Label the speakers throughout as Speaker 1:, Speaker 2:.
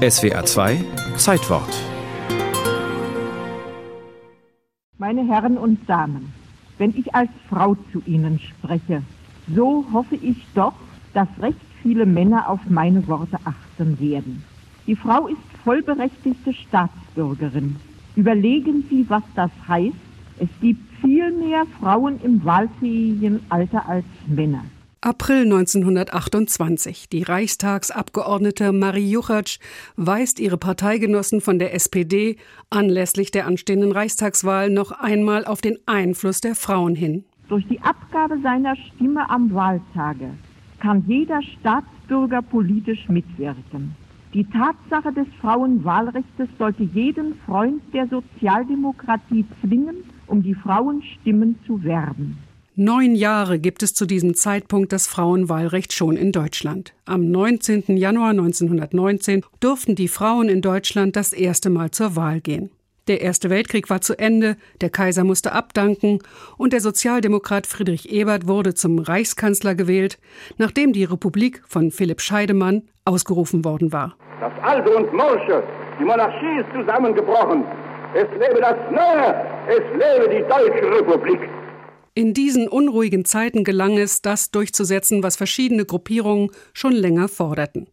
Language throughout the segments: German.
Speaker 1: SWR 2 Zeitwort.
Speaker 2: Meine Herren und Damen, wenn ich als Frau zu Ihnen spreche, so hoffe ich doch, dass recht viele Männer auf meine Worte achten werden. Die Frau ist vollberechtigte Staatsbürgerin. Überlegen Sie, was das heißt. Es gibt viel mehr Frauen im wahlfähigen Alter als Männer.
Speaker 3: April 1928. Die Reichstagsabgeordnete Marie Juchatsch weist ihre Parteigenossen von der SPD anlässlich der anstehenden Reichstagswahl noch einmal auf den Einfluss der Frauen hin.
Speaker 2: Durch die Abgabe seiner Stimme am Wahltage kann jeder Staatsbürger politisch mitwirken. Die Tatsache des Frauenwahlrechts sollte jeden Freund der Sozialdemokratie zwingen, um die Frauenstimmen zu werben.
Speaker 3: Neun Jahre gibt es zu diesem Zeitpunkt das Frauenwahlrecht schon in Deutschland. Am 19. Januar 1919 durften die Frauen in Deutschland das erste Mal zur Wahl gehen. Der Erste Weltkrieg war zu Ende, der Kaiser musste abdanken und der Sozialdemokrat Friedrich Ebert wurde zum Reichskanzler gewählt, nachdem die Republik von Philipp Scheidemann ausgerufen worden war.
Speaker 4: Das Alte und Morsche, die Monarchie ist zusammengebrochen. Es lebe das Neue, es lebe die Deutsche Republik.
Speaker 3: In diesen unruhigen Zeiten gelang es, das durchzusetzen, was verschiedene Gruppierungen schon länger forderten.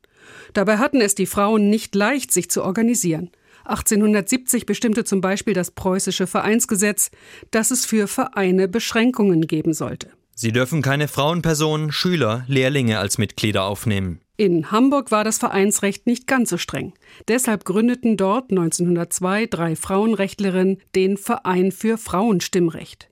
Speaker 3: Dabei hatten es die Frauen nicht leicht, sich zu organisieren. 1870 bestimmte zum Beispiel das preußische Vereinsgesetz, dass es für Vereine Beschränkungen geben sollte.
Speaker 5: Sie dürfen keine Frauenpersonen, Schüler, Lehrlinge als Mitglieder aufnehmen.
Speaker 3: In Hamburg war das Vereinsrecht nicht ganz so streng. Deshalb gründeten dort 1902 drei Frauenrechtlerinnen den Verein für Frauenstimmrecht.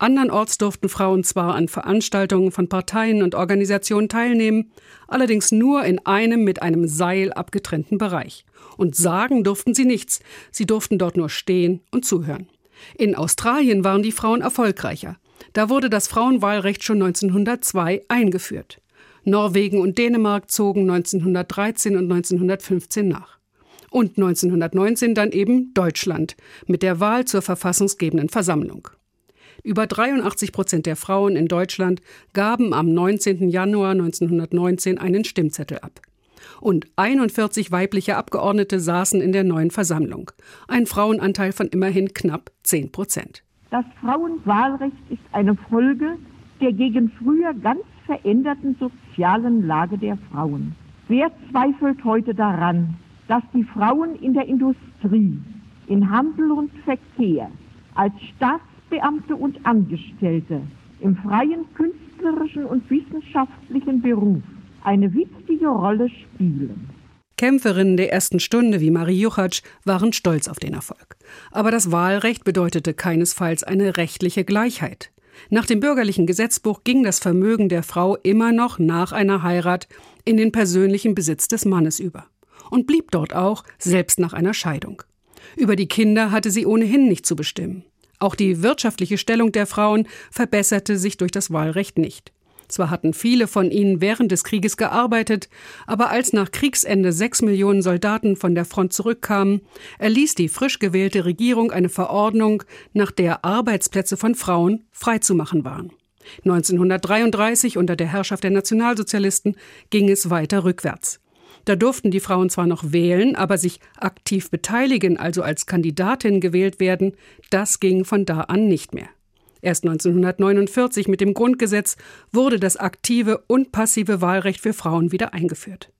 Speaker 3: Andernorts durften Frauen zwar an Veranstaltungen von Parteien und Organisationen teilnehmen, allerdings nur in einem mit einem Seil abgetrennten Bereich. Und sagen durften sie nichts, sie durften dort nur stehen und zuhören. In Australien waren die Frauen erfolgreicher. Da wurde das Frauenwahlrecht schon 1902 eingeführt. Norwegen und Dänemark zogen 1913 und 1915 nach. Und 1919 dann eben Deutschland mit der Wahl zur verfassungsgebenden Versammlung. Über 83 Prozent der Frauen in Deutschland gaben am 19. Januar 1919 einen Stimmzettel ab. Und 41 weibliche Abgeordnete saßen in der neuen Versammlung. Ein Frauenanteil von immerhin knapp 10 Prozent.
Speaker 2: Das Frauenwahlrecht ist eine Folge der gegen früher ganz veränderten sozialen Lage der Frauen. Wer zweifelt heute daran, dass die Frauen in der Industrie, in Handel und Verkehr, als Staats Beamte und Angestellte im freien künstlerischen und wissenschaftlichen Beruf eine wichtige Rolle spielen.
Speaker 3: Kämpferinnen der ersten Stunde wie Marie Juchatsch waren stolz auf den Erfolg. Aber das Wahlrecht bedeutete keinesfalls eine rechtliche Gleichheit. Nach dem bürgerlichen Gesetzbuch ging das Vermögen der Frau immer noch nach einer Heirat in den persönlichen Besitz des Mannes über und blieb dort auch, selbst nach einer Scheidung. Über die Kinder hatte sie ohnehin nicht zu bestimmen. Auch die wirtschaftliche Stellung der Frauen verbesserte sich durch das Wahlrecht nicht. Zwar hatten viele von ihnen während des Krieges gearbeitet, aber als nach Kriegsende sechs Millionen Soldaten von der Front zurückkamen, erließ die frisch gewählte Regierung eine Verordnung, nach der Arbeitsplätze von Frauen freizumachen waren. 1933 unter der Herrschaft der Nationalsozialisten ging es weiter rückwärts. Da durften die Frauen zwar noch wählen, aber sich aktiv beteiligen, also als Kandidatin gewählt werden, das ging von da an nicht mehr. Erst 1949 mit dem Grundgesetz wurde das aktive und passive Wahlrecht für Frauen wieder eingeführt.